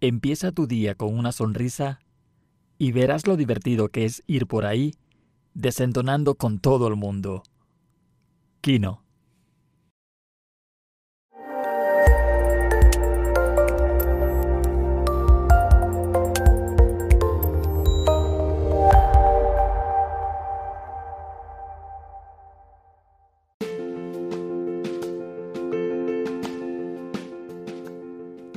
Empieza tu día con una sonrisa y verás lo divertido que es ir por ahí desentonando con todo el mundo. Kino.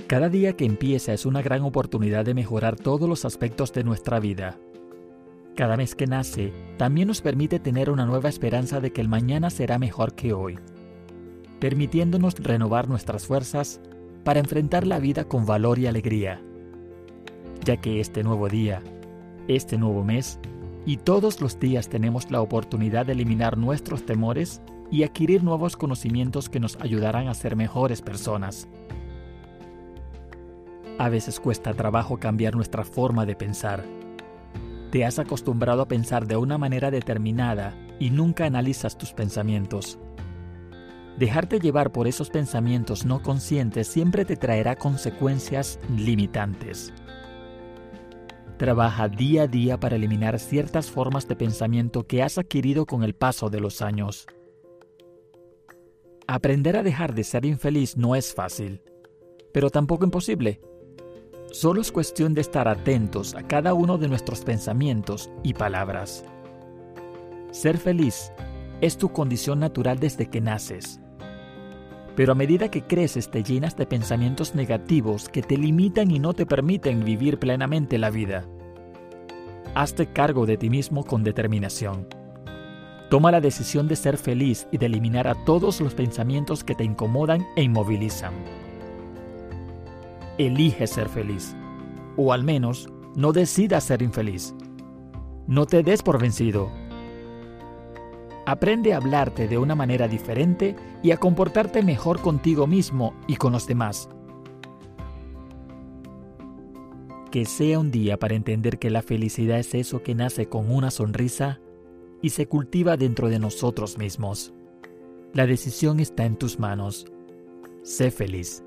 Cada día que empieza es una gran oportunidad de mejorar todos los aspectos de nuestra vida. Cada mes que nace también nos permite tener una nueva esperanza de que el mañana será mejor que hoy, permitiéndonos renovar nuestras fuerzas para enfrentar la vida con valor y alegría, ya que este nuevo día, este nuevo mes y todos los días tenemos la oportunidad de eliminar nuestros temores y adquirir nuevos conocimientos que nos ayudarán a ser mejores personas. A veces cuesta trabajo cambiar nuestra forma de pensar. Te has acostumbrado a pensar de una manera determinada y nunca analizas tus pensamientos. Dejarte llevar por esos pensamientos no conscientes siempre te traerá consecuencias limitantes. Trabaja día a día para eliminar ciertas formas de pensamiento que has adquirido con el paso de los años. Aprender a dejar de ser infeliz no es fácil, pero tampoco imposible. Solo es cuestión de estar atentos a cada uno de nuestros pensamientos y palabras. Ser feliz es tu condición natural desde que naces. Pero a medida que creces te llenas de pensamientos negativos que te limitan y no te permiten vivir plenamente la vida. Hazte cargo de ti mismo con determinación. Toma la decisión de ser feliz y de eliminar a todos los pensamientos que te incomodan e inmovilizan elige ser feliz. O al menos, no decidas ser infeliz. No te des por vencido. Aprende a hablarte de una manera diferente y a comportarte mejor contigo mismo y con los demás. Que sea un día para entender que la felicidad es eso que nace con una sonrisa y se cultiva dentro de nosotros mismos. La decisión está en tus manos. Sé feliz.